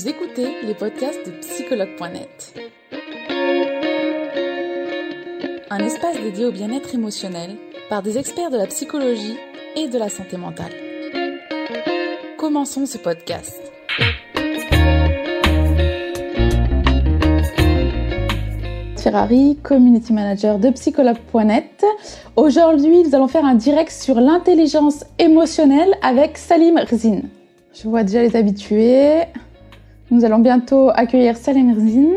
Vous écoutez les podcasts de psychologue.net. Un espace dédié au bien-être émotionnel par des experts de la psychologie et de la santé mentale. Commençons ce podcast. Ferrari, community manager de psychologue.net. Aujourd'hui, nous allons faire un direct sur l'intelligence émotionnelle avec Salim Rzin. Je vois déjà les habitués. Nous allons bientôt accueillir Salim Rzin.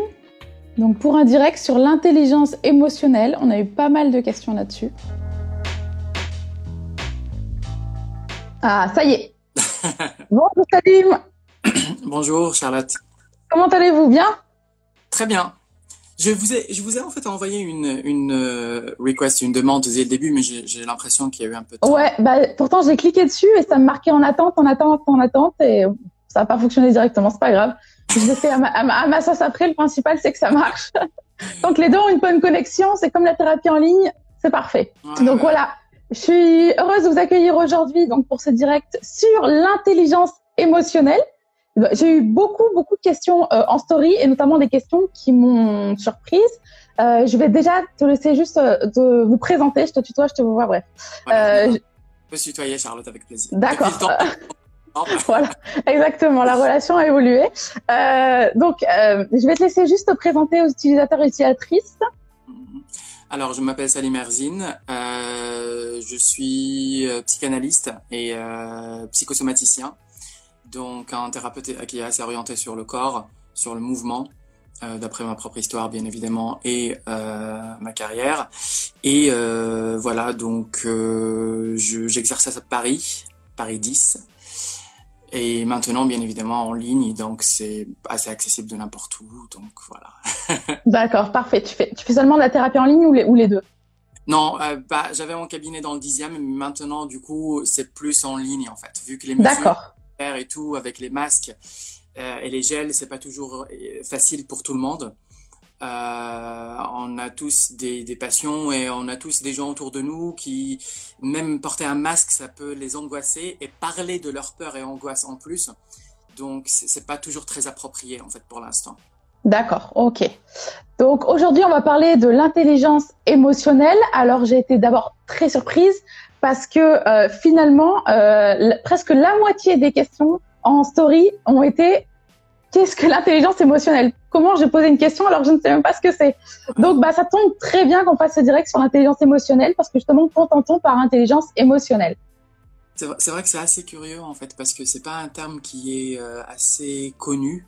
Donc pour un direct sur l'intelligence émotionnelle, on a eu pas mal de questions là-dessus. Ah, ça y est. Bonjour Salim. Bonjour Charlotte. Comment allez-vous? Bien? Très bien. Je vous ai, je vous ai en fait envoyé une, une euh, request, une demande dès le début, mais j'ai l'impression qu'il y a eu un peu de temps. Ouais, bah, pourtant j'ai cliqué dessus et ça me marquait en attente, en attente, en attente et ça n'a pas fonctionné directement, c'est pas grave. Je l'ai fait à ma, à, ma, sauce après, le principal c'est que ça marche. Donc les deux ont une bonne connexion, c'est comme la thérapie en ligne, c'est parfait. donc voilà, je suis heureuse de vous accueillir aujourd'hui donc pour ce direct sur l'intelligence émotionnelle. J'ai eu beaucoup, beaucoup de questions euh, en story et notamment des questions qui m'ont surprise. Euh, je vais déjà te laisser juste euh, de vous présenter. Je te tutoie, je te vois, bref. Euh, je peux se tutoyer, Charlotte, avec plaisir. D'accord. voilà, exactement. La relation a évolué. Euh, donc, euh, je vais te laisser juste te présenter aux utilisateurs et utilisatrices. Alors, je m'appelle Salim Erzine. je suis psychanalyste et psychosomaticien donc un thérapeute qui est assez orienté sur le corps, sur le mouvement, euh, d'après ma propre histoire bien évidemment et euh, ma carrière. Et euh, voilà, donc j'exerce à Paris, Paris 10. Et maintenant, bien évidemment, en ligne, donc c'est assez accessible de n'importe où, donc voilà. D'accord, parfait. Tu fais, tu fais seulement de la thérapie en ligne ou les, ou les deux? Non, bah, j'avais mon cabinet dans le dixième, mais maintenant, du coup, c'est plus en ligne, en fait, vu que les mesures et tout avec les masques euh, et les gels, c'est pas toujours euh, facile pour tout le monde. Euh, on a tous des, passions et on a tous des gens autour de nous qui, même porter un masque, ça peut les angoisser et parler de leur peur et angoisse en plus. Donc, c'est pas toujours très approprié en fait pour l'instant. D'accord, ok. Donc aujourd'hui, on va parler de l'intelligence émotionnelle. Alors j'ai été d'abord très surprise parce que euh, finalement, euh, presque la moitié des questions en story ont été qu'est-ce que l'intelligence émotionnelle? Comment j'ai posé une question alors que je ne sais même pas ce que c'est? Donc, bah, ça tombe très bien qu'on fasse ce direct sur l'intelligence émotionnelle parce que justement, qu'entend-on par intelligence émotionnelle. C'est vrai que c'est assez curieux en fait parce que c'est pas un terme qui est euh, assez connu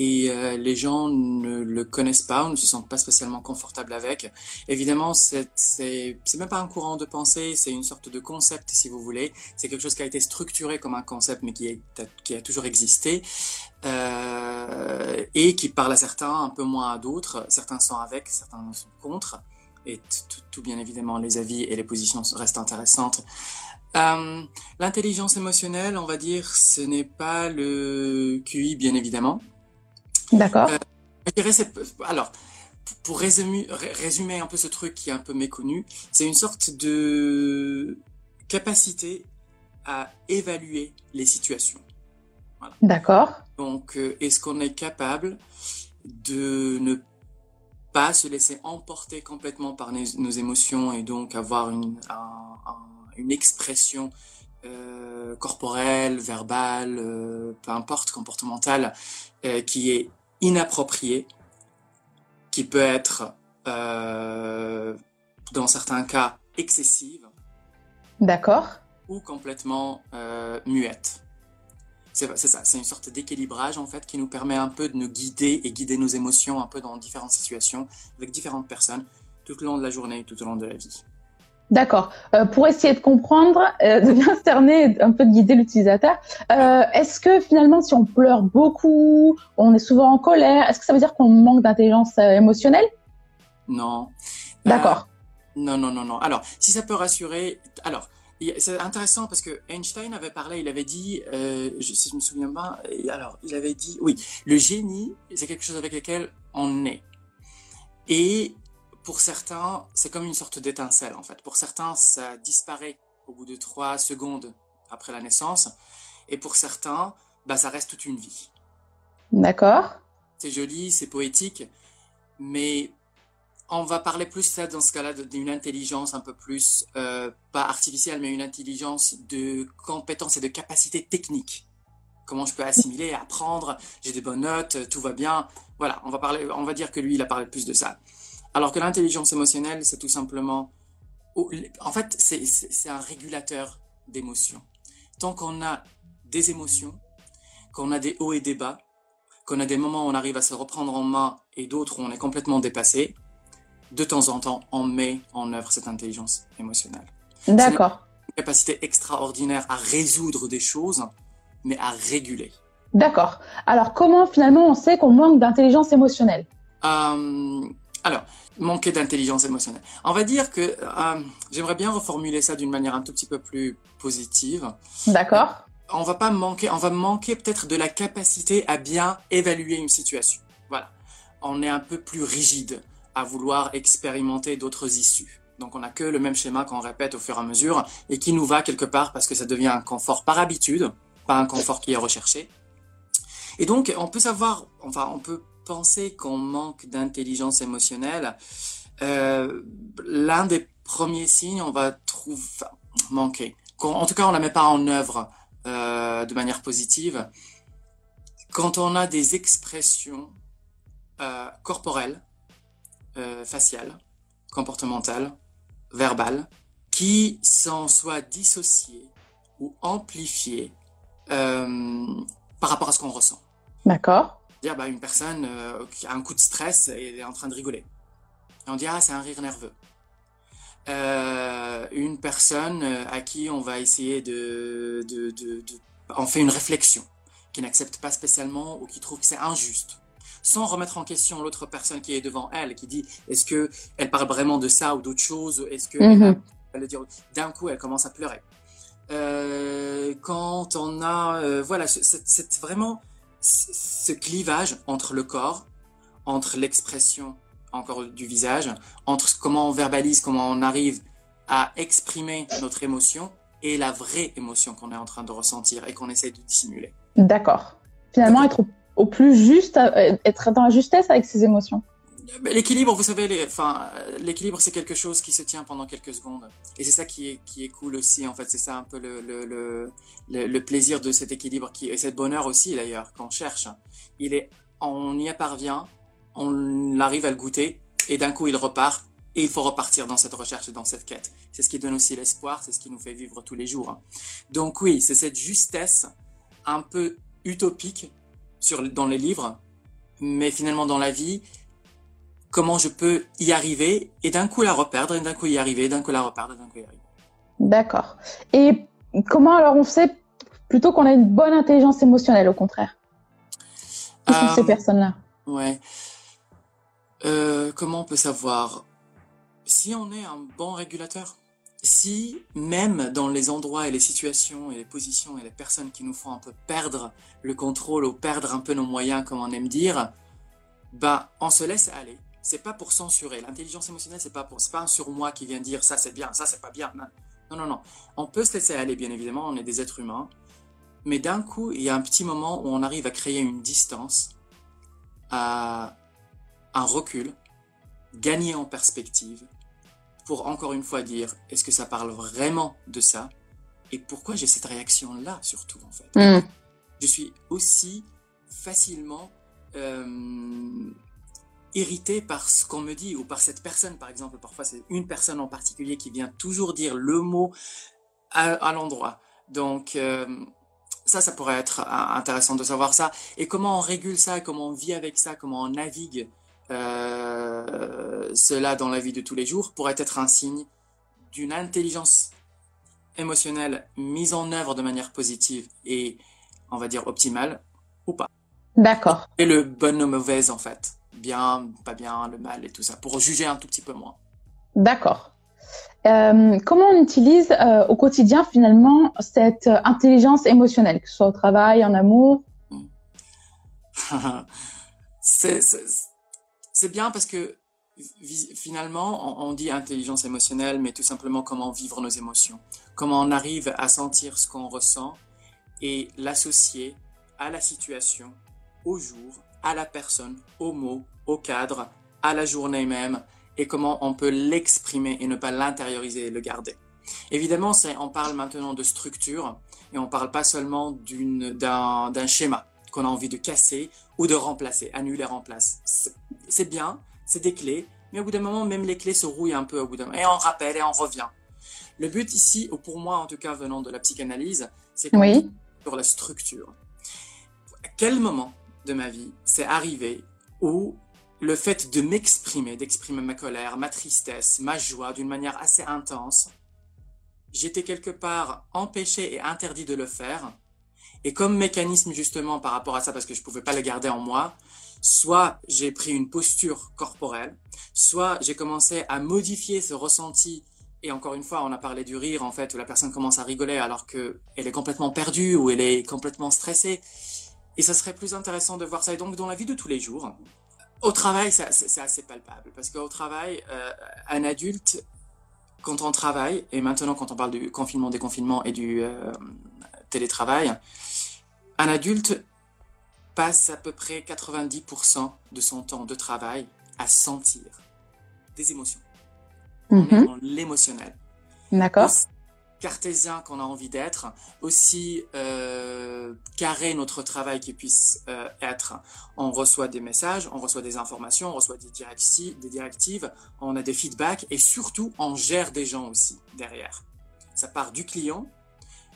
et euh, les gens ne le connaissent pas ou ne se sentent pas spécialement confortables avec. Évidemment, c'est même pas un courant de pensée, c'est une sorte de concept si vous voulez. C'est quelque chose qui a été structuré comme un concept mais qui a toujours existé euh, et qui parle à certains, un peu moins à d'autres. Certains sont avec, certains sont contre. Et tout bien évidemment, les avis et les positions restent intéressantes. Euh, L'intelligence émotionnelle, on va dire, ce n'est pas le QI, bien évidemment. D'accord. Euh, alors, pour résumer, résumer un peu ce truc qui est un peu méconnu, c'est une sorte de capacité à évaluer les situations. Voilà. D'accord. Donc, euh, est-ce qu'on est capable de ne pas se laisser emporter complètement par nos, émotions et donc avoir une, une expression euh, corporelle, verbale, euh, peu importe, comportementale, euh, qui est inapproprié, qui peut être, euh, dans certains cas, excessive. D'accord. Ou complètement euh, muette. C'est ça, c'est une sorte d'équilibrage en fait qui nous permet un peu de nous guider et guider nos émotions un peu dans différentes situations avec différentes personnes tout au long de la journée, tout au long de la vie. D'accord. Euh, pour essayer de comprendre, euh, de bien cerner, un peu de guider l'utilisateur, euh, est-ce que finalement, si on pleure beaucoup, on est souvent en colère, est-ce que ça veut dire qu'on manque d'intelligence euh, émotionnelle? Non. D'accord. non, non, non, non. Alors, si ça peut rassurer, alors. C'est intéressant parce que Einstein avait parlé, il avait dit, je, si je me souviens pas, alors il avait dit, oui, le génie, c'est quelque chose avec lequel on est. Et pour certains, c'est comme une sorte d'étincelle en fait. Pour certains, ça disparaît au bout de trois secondes après la naissance, et pour certains, bah, ça reste toute une vie. D'accord. C'est joli, c'est poétique, mais on va parler plus là, dans ce cas-là d'une intelligence un peu plus, euh, pas artificielle, mais une intelligence de compétences et de capacités techniques. Comment je peux assimiler, apprendre, j'ai des bonnes notes, tout va bien. Voilà, on va, parler, on va dire que lui, il a parlé plus de ça. Alors que l'intelligence émotionnelle, c'est tout simplement... En fait, c'est un régulateur d'émotions. Tant qu'on a des émotions, qu'on a des hauts et des bas, qu'on a des moments où on arrive à se reprendre en main et d'autres où on est complètement dépassé, de temps en temps, on met en œuvre cette intelligence émotionnelle. D'accord. Une capacité extraordinaire à résoudre des choses, mais à réguler. D'accord. Alors, comment finalement on sait qu'on manque d'intelligence émotionnelle? Euh, Alors, manquer d'intelligence émotionnelle. On va dire que euh, j'aimerais bien reformuler ça d'une manière un tout petit peu plus positive. D'accord. On va pas manquer, on va manquer peut-être de la capacité à bien évaluer une situation. Voilà. On est un peu plus rigide à vouloir expérimenter d'autres issues. Donc on n'a que le même schéma qu'on répète au fur et à mesure et qui nous va quelque part parce que ça devient un confort par habitude, pas un confort qui est recherché. Et donc on peut savoir, enfin on peut penser qu'on manque d'intelligence émotionnelle. Euh, L'un des premiers signes, on va trouver manquer. En tout cas, on ne la met pas en œuvre euh, de manière positive. Quand on a des expressions euh, corporelles faciales, comportementales, verbales, qui sont soit dissociées ou amplifiées par rapport à ce qu'on ressent. D'accord. Dire bah, une personne euh, qui a un coup de stress et est en train de rigoler. Et on dit ah c'est un rire nerveux. une personne à qui on va essayer de, de, de, de on fait une réflexion, qui n'accepte pas spécialement ou qui trouve que c'est injuste sans remettre en question l'autre personne qui est devant elle, qui dit est-ce que elle parle vraiment de ça ou d'autre chose, est-ce que elle, dire d'un coup elle commence à pleurer. Euh, quand on a euh, voilà ce- cette- cette- vraiment ce clivage entre le corps, entre l'expression encore du visage, entre comment on verbalise, comment on arrive à exprimer notre émotion et la vraie émotion qu'on est en train de ressentir et qu'on essaie de dissimuler. D'accord. Finalement, être au, au plus juste, euh, être dans la justesse avec ses émotions. L'équilibre, vous savez, les- enfin, euh, l'équilibre, c'est quelque chose qui se tient pendant quelques secondes. Et c'est ça qui est, qui est cool aussi, en fait. C'est ça un peu le, le, le, le, plaisir de cet équilibre, qui, et c'est le bonheur aussi, d'ailleurs, qu'on cherche. Il est, on y parvient, on arrive à le goûter, et d'un coup, il repart, et il faut repartir dans cette recherche dans cette quête. C'est ce qui donne aussi l'espoir, c'est ce qui nous fait vivre tous les jours. Donc oui, c'est cette justesse un peu utopique sur, dans les livres, mais finalement dans la vie, comment je peux y arriver et d'un coup la reperdre et d'un coup y arriver, d'un coup la reperdre et d'un coup y arriver. D'accord. Et comment alors on sait plutôt qu'on a une bonne intelligence émotionnelle, au contraire Qui sont Euh, ces personnes-là? Ouais. Euh, comment on peut savoir si on est un bon régulateur? Si même dans les endroits et les situations et les positions et les personnes qui nous font un peu perdre le contrôle ou perdre un peu nos moyens, comme on aime dire, bah on se laisse aller. C'est pas pour censurer. L'intelligence émotionnelle, c'est pas pour, c'est pas un surmoi qui vient dire ça c'est bien, ça c'est pas bien. Non, non, non. On peut se laisser aller, bien évidemment. On est des êtres humains. Mais d'un coup, il y a un petit moment où on arrive à créer une distance, à un recul, gagner en perspective, pour encore une fois dire est-ce que ça parle vraiment de ça? Et pourquoi j'ai cette réaction là surtout en fait? Hmm. Je suis aussi facilement euh, irrité par ce qu'on me dit ou par cette personne par exemple. Parfois c'est une personne en particulier qui vient toujours dire le mot à, à l'endroit. Donc euh, ça, ça pourrait être intéressant de savoir ça. Et comment on régule ça, comment on vit avec ça, comment on navigue euh, cela dans la vie de tous les jours pourrait être un signe d'une intelligence émotionnelle mise en œuvre de manière positive et, on va dire, optimale ou pas. D'accord. Et le bon ou mauvaise, en fait. Bien, pas bien, le mal et tout ça, pour juger un tout petit peu moins. D'accord. Euh, comment on utilise euh, au quotidien finalement cette euh, intelligence émotionnelle, que ce soit au travail, en amour? C'est c'est- bien parce que finalement, on, on dit intelligence émotionnelle, mais tout simplement comment vivre nos émotions, comment on arrive à sentir ce qu'on ressent et l'associer à la situation au jour, à la personne, au mot, au cadre, à la journée même, et comment on peut l'exprimer et ne pas l'intérioriser et le garder. Évidemment, on parle maintenant de structure et on ne parle pas seulement d'un schéma qu'on a envie de casser ou de remplacer, annuler, remplace. C'est bien, c'est des clés, mais au bout d'un moment, même les clés se rouillent un peu au bout d'un moment. Et on rappelle et on revient. Le but ici, ou pour moi en tout cas venant de la psychanalyse, c'est oui. sur la structure. À quel moment ma vie c'est arrivé où le fait de m'exprimer, d'exprimer ma colère, ma tristesse, ma joie d'une manière assez intense, j'étais quelque part empêché et interdit de le faire. Et comme mécanisme justement par rapport à ça, parce que je ne pouvais pas le garder en moi, soit j'ai pris une posture corporelle, soit j'ai commencé à modifier ce ressenti. Et encore une fois, on a parlé du rire, en fait, où la personne commence à rigoler alors qu'elle est complètement perdue ou elle est complètement stressée. Et ça serait plus intéressant de voir ça. Et donc, dans la vie de tous les jours, au travail, c'est assez palpable. Parce qu'au travail, euh, un adulte, quand on travaille, et maintenant quand on parle du confinement, déconfinement et du euh, télétravail, un adulte passe à peu près 90% de son temps de travail à sentir des émotions. Mhm. dans l'émotionnel. D'accord cartésien qu'on a envie d'être, aussi euh, carré notre travail qui puisse euh, être. On reçoit des messages, on reçoit des informations, on reçoit des directives, on a des feedbacks et surtout on gère des gens aussi derrière. Ça part du client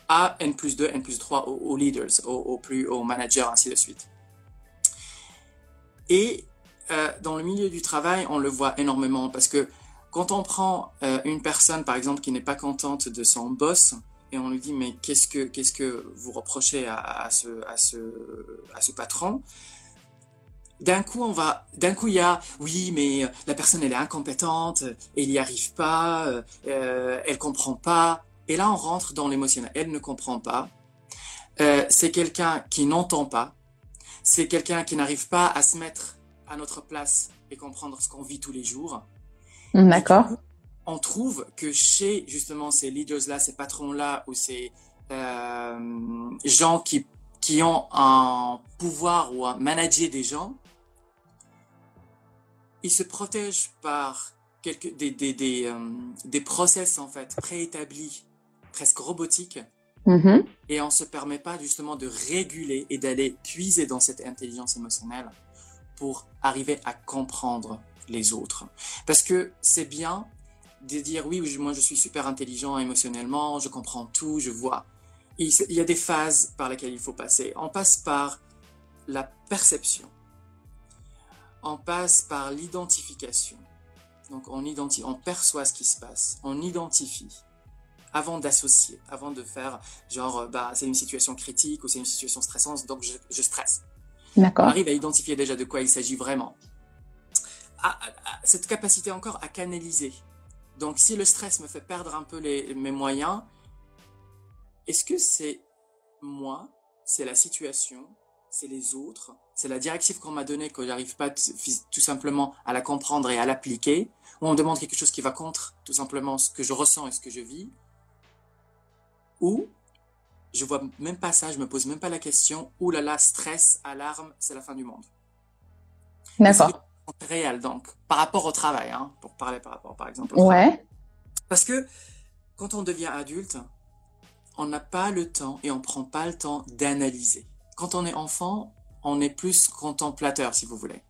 à N plus 2, N plus 3 aux, leaders, aux, plus aux managers, ainsi de suite. Et euh, dans le milieu du travail, on le voit énormément parce que quand on prend euh, une personne, par exemple, qui n'est pas contente de son boss, et on lui dit mais qu'est-ce que qu'est-ce que vous reprochez à, ce à ce à ce patron d'un coup on va d'un coup il y a oui mais la personne elle est incompétente elle n'y arrive pas euh, elle comprend pas. Et là on rentre dans l'émotionnel. Elle ne comprend pas. Euh, c'est quelqu'un qui n'entend pas. C'est quelqu'un qui n'arrive pas à se mettre à notre place et comprendre ce qu'on vit tous les jours D'accord. On trouve que chez justement ces leaders-là, ces patrons-là, ou ces euh, gens qui, qui ont un pouvoir ou un manager des gens, ils se protègent par quelques, des, des, des, euh, des process en fait préétablis, presque robotiques, mm-hmm. et on ne se permet pas justement de réguler et d'aller puiser dans cette intelligence émotionnelle pour arriver à comprendre les autres. Parce que c'est bien de dire oui, moi je suis super intelligent émotionnellement, je comprends tout, je vois. Il y a des phases par lesquelles il faut passer. On passe par la perception. On passe par l'identification. Donc on, identifie, on perçoit ce qui se passe, on identifie avant d'associer, avant de faire genre bah c'est une situation critique ou c'est une situation stressante donc je, je stresse. D'accord. On arrive à identifier déjà de quoi il s'agit vraiment cette capacité encore à canaliser. Donc, si le stress me fait perdre un peu les, mes moyens, est-ce que c'est moi, c'est la situation, c'est les autres, c'est la directive qu'on m'a donnée que j'arrive pas tout simplement à la comprendre et à l'appliquer, ou on me demande quelque chose qui va contre tout simplement ce que je ressens et ce que je vis, ou je vois même pas ça, je me pose même pas la question, ou là là, stress, alarme, c'est la fin du monde. D'accord réel, donc, par rapport au travail, hein, pour parler par rapport, par exemple. ouais. Parce que quand on devient adulte, on n'a pas le temps et on prend pas le temps d'analyser. Quand on est enfant, on est plus contemplateur, si vous voulez.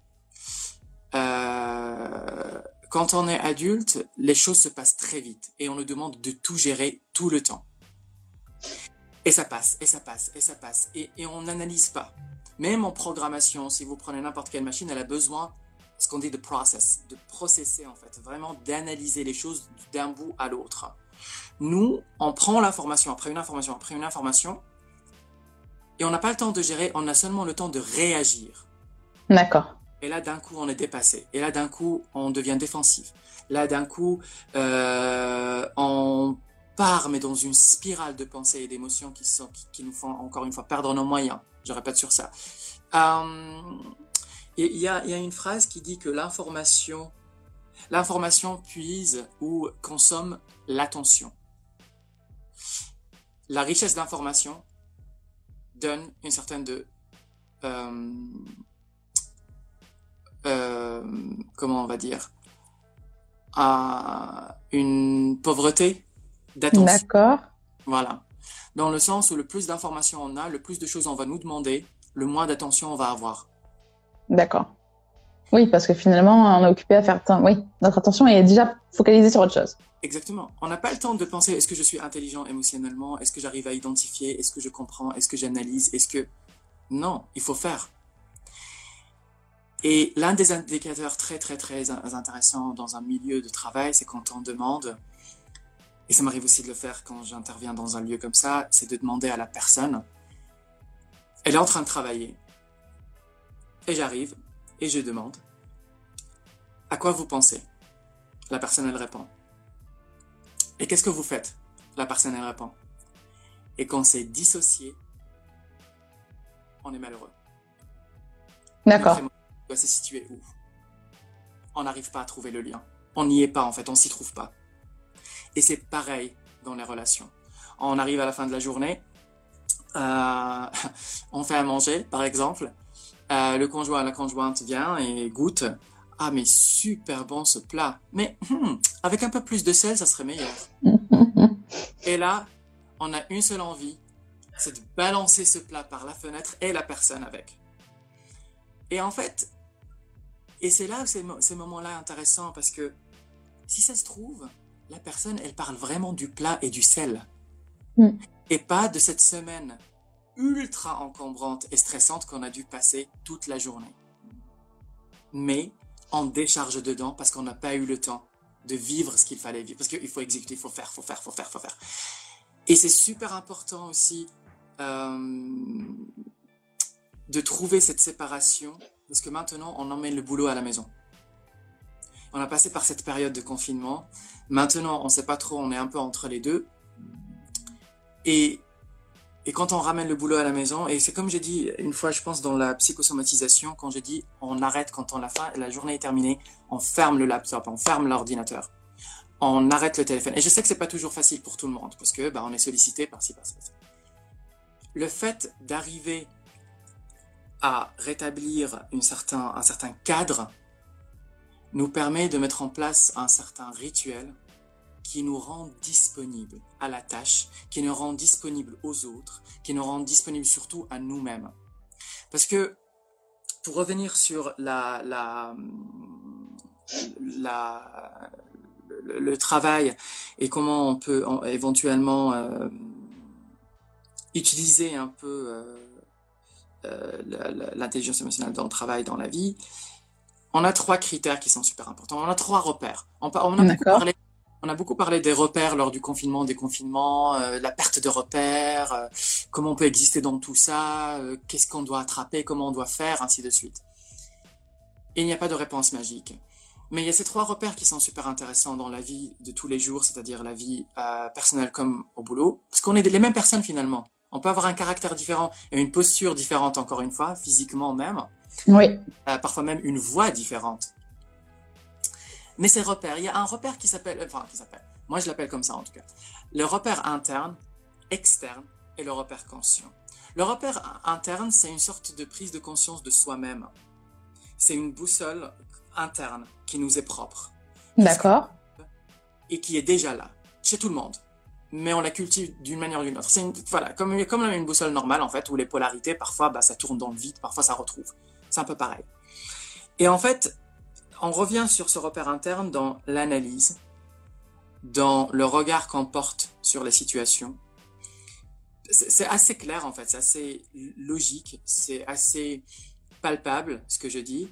Euh, quand on est adulte, les choses se passent très vite et on nous demande de tout gérer tout le temps. Et ça passe, et ça passe, et ça passe, et, et on n'analyse pas. Même en programmation, si vous prenez n'importe quelle machine, elle a besoin ce qu'on dit de process, de processer en fait, vraiment d'analyser les choses d'un bout à l'autre. Nous, on prend l'information après une information après une information, et on n'a pas le temps de gérer, on a seulement le temps de réagir. D'accord. Et là, d'un coup, on est dépassé. Et là, d'un coup, on devient défensif. Là, d'un coup, euh, on part, mais dans une spirale de pensées et d'émotions qui, sont, qui, nous font, encore une fois, perdre nos moyens. Je répète sur ça. Euh, il y a, une phrase qui dit que l'information, l'information puise ou consomme l'attention. La richesse d'information donne une certaine de euh, euh, comment on va dire, à une pauvreté d'attention. D'accord. Voilà. Dans le sens où le plus d'informations on a, le plus de choses on va nous demander, le moins d'attention on va avoir. D'accord. Oui, parce que finalement, on est occupé à faire. Oui, notre attention est déjà focalisée sur autre chose. Exactement. On n'a pas le temps de penser est-ce que je suis intelligent émotionnellement? Est-ce que j'arrive à identifier? Est-ce que je comprends? Est-ce que j'analyse? Est-ce que. Non, il faut faire. Et l'un des indicateurs très, très, très intéressants dans un milieu de travail, c'est quand on demande, et ça m'arrive aussi de le faire quand j'interviens dans un lieu comme ça, c'est de demander à la personne, elle est en train de travailler, et j'arrive, et je demande, à quoi vous pensez? La personne, elle répond. Et qu'est-ce que vous faites? La personne, elle répond. Et quand c'est dissocié, on est malheureux. D'accord doit se situer où On n'arrive pas à trouver le lien. On n'y est pas en fait, on s'y trouve pas. Et c'est pareil dans les relations. On arrive à la fin de la journée, euh, on fait à manger par exemple, euh, le conjoint, la conjointe vient et goûte. Ah mais super bon ce plat. Mais hmm, avec un peu plus de sel, ça serait meilleur. et là, on a une seule envie, c'est de balancer ce plat par la fenêtre et la personne avec. Et en fait, et c'est là où ces moments-là intéressants parce que si ça se trouve, la personne, elle parle vraiment du plat et du sel. Mm. Et pas de cette semaine ultra encombrante et stressante qu'on a dû passer toute la journée. Mais on décharge dedans parce qu'on n'a pas eu le temps de vivre ce qu'il fallait vivre. Parce qu'il faut exécuter, il faut faire, il faut faire, il faut faire, il faut faire. Et c'est super important aussi euh, de trouver cette séparation, parce que maintenant, on emmène le boulot à la maison. On a passé par cette période de confinement. Maintenant, on ne sait pas trop, on est un peu entre les deux. Et, et quand on ramène le boulot à la maison, et c'est comme j'ai dit une fois, je pense, dans la psychosomatisation, quand j'ai dit on arrête quand on la, fin, la journée est terminée, on ferme le laptop, on ferme l'ordinateur, on arrête le téléphone. Et je sais que c'est pas toujours facile pour tout le monde, parce que bah, on est sollicité par-ci, par-ci. Le fait d'arriver à rétablir une certain, un certain cadre nous permet de mettre en place un certain rituel qui nous rend disponibles à la tâche, qui nous rend disponibles aux autres, qui nous rend disponibles surtout à nous-mêmes. Parce que, pour revenir sur la, la, la, le, travail et comment on peut éventuellement euh, utiliser un peu euh, euh, l'intelligence émotionnelle dans le travail, dans la vie, on a trois critères qui sont super importants. On a trois repères. On, on, a, beaucoup parlé, on a, beaucoup parlé, des repères lors du confinement, des confinements, euh, la perte de repères, euh, comment on peut exister dans tout ça, qu'est-ce qu'on doit attraper, comment on doit faire, ainsi de suite. Et il n'y a pas de réponse magique. Mais il y a ces trois repères qui sont super intéressants dans la vie de tous les jours, c'est-à-dire la vie personnelle comme au boulot, parce qu'on est les mêmes personnes finalement. On peut avoir un caractère différent et une posture différente, encore une fois, physiquement même. Oui. Euh, parfois même une voix différente. Mais ces repères, il y a un repère qui s'appelle, enfin, qui s'appelle, moi je l'appelle comme ça en tout cas, le repère interne, externe et le repère conscient. Le repère interne, c'est une sorte de prise de conscience de soi-même. C'est une boussole interne qui nous est propre. D'accord. Et qui est déjà là, chez tout le monde mais on la cultive d'une manière ou d'une autre. C'est voilà, comme, comme une boussole normale, en fait, où les polarités, parfois, bah, ça tourne dans le vide, parfois, ça retrouve. C'est un peu pareil. Et en fait, on revient sur ce repère interne dans l'analyse, dans le regard qu'on porte sur les situations. C'est assez clair, en fait, c'est assez logique, c'est assez palpable, ce que je dis.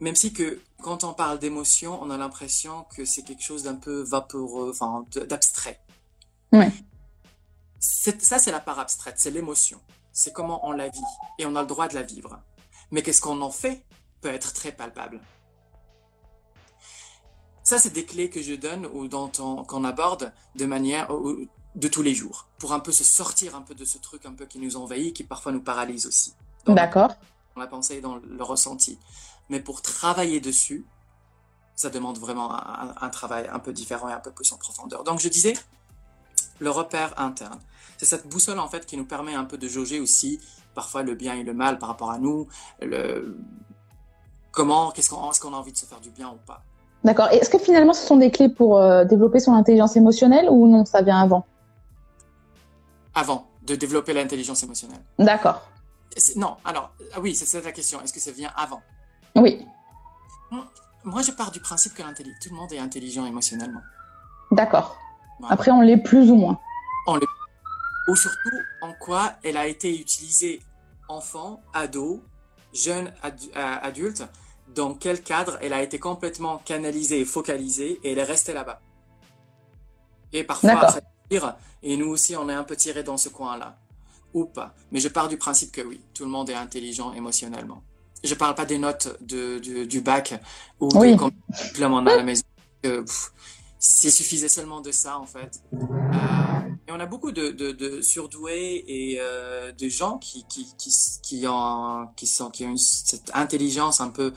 Même si que quand on parle d'émotion, on a l'impression que c'est quelque chose d'un peu vaporeux, enfin, d'abstrait. Ouais. Ça, c'est la part abstraite, c'est l'émotion. C'est comment on la vit et on a le droit de la vivre. Mais qu'est-ce qu'on en fait peut être très palpable. Ça, c'est des clés que je donne ou qu'on aborde de manière de tous les jours pour un peu se sortir un peu de ce truc un peu qui nous envahit, qui parfois nous paralyse aussi. D'accord. Dans la pensée et dans le ressenti. Mais pour travailler dessus, ça demande vraiment un, travail un peu différent et un peu plus en profondeur. Donc je disais, le repère interne. C'est cette boussole en fait qui nous permet un peu de jauger aussi parfois le bien et le mal par rapport à nous, le, comment, qu'est-ce qu'on, est-ce qu'on a envie de se faire du bien ou pas. D'accord. Est-ce que finalement ce sont des clés pour euh, développer son intelligence émotionnelle ou non, ça vient avant? Avant de développer l'intelligence émotionnelle. D'accord. Non, alors, ah oui, c'est la question. Est-ce que ça vient avant? Oui. Moi, je pars du principe que tout le monde est intelligent émotionnellement. D'accord. Après, on l'est plus ou moins. On l'est. Ou surtout, en quoi elle a été utilisée enfant, ado, jeune euh, adulte, dans quel cadre elle a été complètement canalisée et focalisée et elle est restée là-bas. Et parfois, ça tire, et nous aussi, on est un peu tiré dans ce coin-là. Ou pas. Mais je pars du principe que oui, tout le monde est intelligent émotionnellement. Je parle pas des notes de, du bac ou oui. des diplômes à la maison. S'il suffisait seulement de ça, en fait. Euh, et on a beaucoup de, de, de surdoués et euh, de gens qui, qui, qui, qui, ont, qui, sont, qui ont cette intelligence un peu,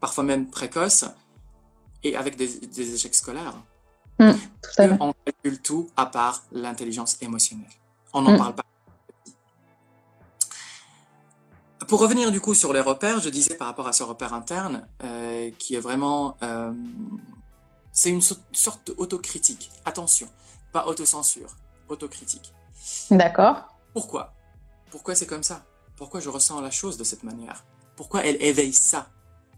parfois même précoce, et avec des, des échecs scolaires. Mmh, on calcule tout à part l'intelligence émotionnelle. On n'en mmh. parle pas. Pour revenir du coup sur les repères, je disais par rapport à ce repère interne, euh, qui est vraiment euh, c'est une sorte d'autocritique. Attention, pas autocensure, autocritique. D'accord. Pourquoi? Pourquoi c'est comme ça? Pourquoi je ressens la chose de cette manière? Pourquoi elle éveille ça?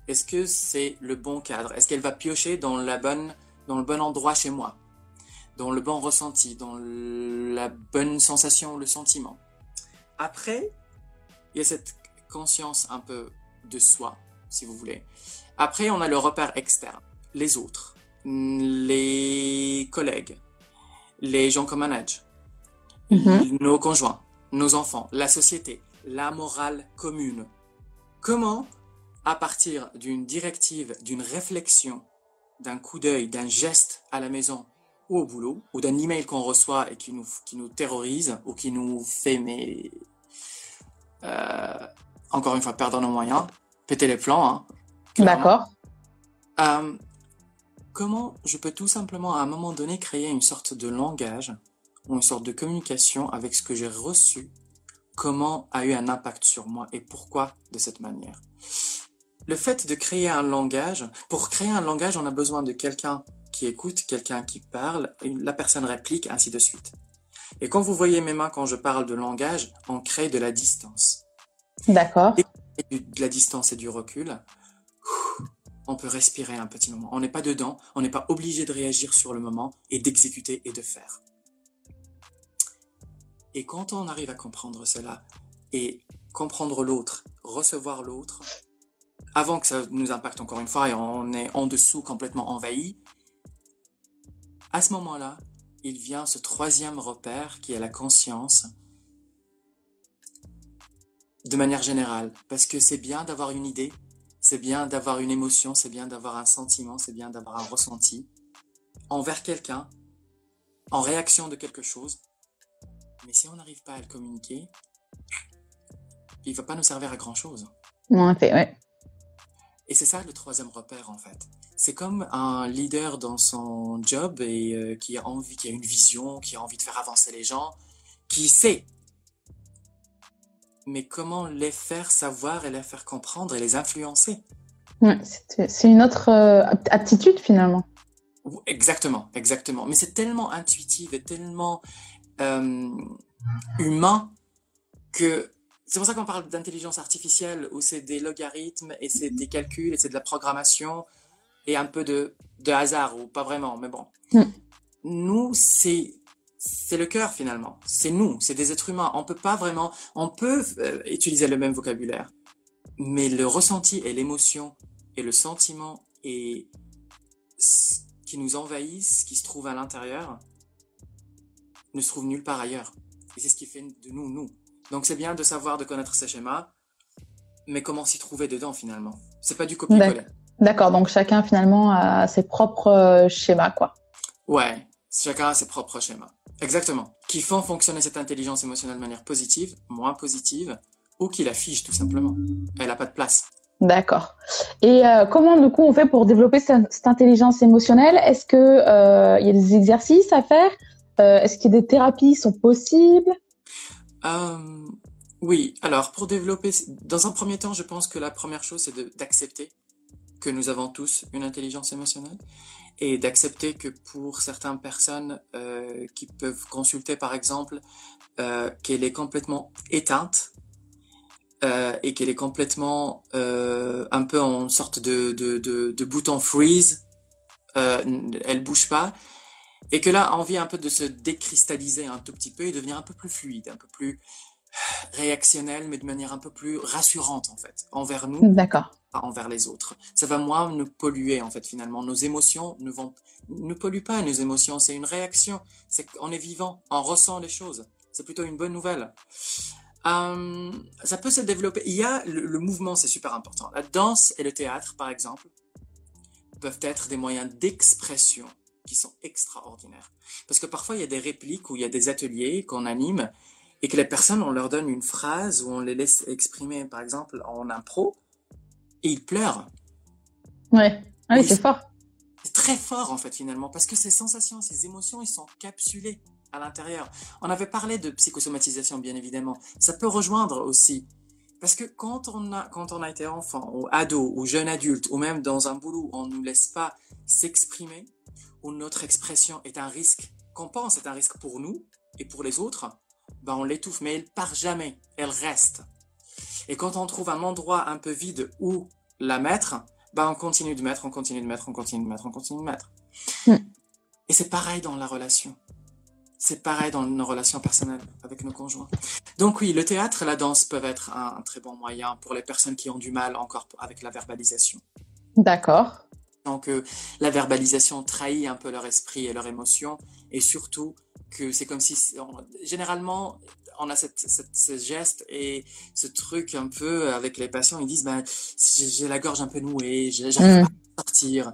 Est-ce que c'est le bon cadre? Est-ce qu'elle va piocher dans, la bonne, dans le bon endroit chez moi? Dans le bon ressenti? Dans la bonne sensation, le sentiment? Après, il y a cette conscience un peu de soi, si vous voulez. Après, on a le repère externe, les autres. Les collègues, les gens qu'on manage, mhm. nos conjoints, nos enfants, la société, la morale commune. Comment, à partir d'une directive, d'une réflexion, d'un coup d'œil, d'un geste à la maison ou au boulot, ou d'un email qu'on reçoit et qui nous, qui nous terrorise ou qui nous fait, mais, euh, encore une fois, perdre nos moyens, péter les plans. Hein, D'accord. Euh, comment je peux tout simplement à un moment donné créer une sorte de langage ou une sorte de communication avec ce que j'ai reçu, comment a eu un impact sur moi et pourquoi de cette manière? Le fait de créer un langage, pour créer un langage, on a besoin de quelqu'un qui écoute, quelqu'un qui parle, et la personne réplique, ainsi de suite. Et quand vous voyez mes mains quand je parle de langage, on crée de la distance. D'accord. De la distance et du recul on peut respirer un petit moment. On n'est pas dedans, on n'est pas obligé de réagir sur le moment et d'exécuter et de faire. Et quand on arrive à comprendre cela et comprendre l'autre, recevoir l'autre, avant que ça nous impacte encore une fois et on est en dessous complètement envahi, à ce moment-là, il vient ce troisième repère qui est la conscience de manière générale, parce que c'est bien d'avoir une idée, c'est bien d'avoir une émotion, c'est bien d'avoir un sentiment, c'est bien d'avoir un ressenti envers quelqu'un, en réaction de quelque chose. Mais si on n'arrive pas à le communiquer, il ne va pas nous servir à grand chose. En fait, ouais. Et c'est ça le troisième repère en fait. C'est comme un leader dans son job et euh, qui a envie, qui a une vision, qui a envie de faire avancer les gens, qui sait mais comment les faire savoir et les faire comprendre et les influencer? C'est une autre euh, attitude finalement. Exactement, exactement. Mais c'est tellement intuitif et tellement euh, humain que c'est pour ça qu'on parle d'intelligence artificielle où c'est des logarithmes et c'est des calculs et c'est de la programmation et un peu de, de hasard ou pas vraiment, mais bon. Mm. Nous, c'est c'est le cœur finalement. C'est nous, c'est des êtres humains. On peut pas vraiment, on peut euh, utiliser le même vocabulaire, mais le ressenti et l'émotion et le sentiment et qui nous envahissent, qui se trouve à l'intérieur, ne se trouve nulle part ailleurs. Et c'est ce qui fait de nous nous. Donc c'est bien de savoir, de connaître ces schémas, mais comment s'y trouver dedans finalement. C'est pas du copier-coller. D'accord, donc chacun finalement a ses propres euh, schémas, quoi. Ouais, chacun a ses propres schémas. Exactement. Qui font fonctionner cette intelligence émotionnelle de manière positive, moins positive, ou qui la fige tout simplement. Elle n'a pas de place. D'accord. Et euh, comment du coup on fait pour développer cette, intelligence émotionnelle? Est-ce que euh, il y a des exercices à faire? Euh, Est-ce que des thérapies sont possibles? Oui, alors pour développer, dans un premier temps, je pense que la première chose, c'est d'accepter que nous avons tous une intelligence émotionnelle et d'accepter que pour certaines personnes euh, qui peuvent consulter, par exemple, euh, qu'elle est complètement éteinte euh, et qu'elle est complètement euh, un peu en sorte de, de, de, de bouton freeze, euh, elle bouge pas, et que là, envie un peu de se décristalliser un tout petit peu et devenir un peu plus fluide, un peu plus réactionnel, mais de manière un peu plus rassurante en fait, envers nous, d'accord, envers les autres. Ça va moins nous polluer en fait finalement. Nos émotions ne vont ne polluent pas nos émotions, c'est une réaction. C'est qu'on est vivant, on ressent les choses. C'est plutôt une bonne nouvelle. Euh, ça peut se développer. Il y a le, le mouvement, c'est super important. La danse et le théâtre, par exemple, peuvent être des moyens d'expression qui sont extraordinaires. Parce que parfois, il y a des répliques ou il y a des ateliers qu'on anime et que les personnes, on leur donne une phrase ou on les laisse exprimer, par exemple, en impro, et ils pleurent. Ouais, ouais c'est fort. C'est très fort, en fait, finalement, parce que ces sensations, ces émotions, ils sont capsulés à l'intérieur. On avait parlé de psychosomatisation, bien évidemment. Ça peut rejoindre aussi. Parce que quand on a, quand on a été enfant, ou ado, ou jeune adulte, ou même dans un boulot on ne nous laisse pas s'exprimer, où notre expression est un risque, qu'on pense est un risque pour nous et pour les autres, ben on l'étouffe, mais elle part jamais, elle reste. Et quand on trouve un endroit un peu vide où la mettre, ben on continue de mettre, on continue de mettre, on continue de mettre, on continue de mettre. Mm. Et c'est pareil dans la relation. C'est pareil dans nos relations personnelles avec nos conjoints. Donc oui, le théâtre et la danse peuvent être un, un très bon moyen pour les personnes qui ont du mal encore avec la verbalisation. D'accord. Donc euh, la verbalisation trahit un peu leur esprit et leur émotion et surtout que c'est comme si généralement on a cette, cette, ce geste et ce truc un peu avec les patients ils disent ben j'ai la gorge un peu nouée j'arrive mmh. pas à sortir.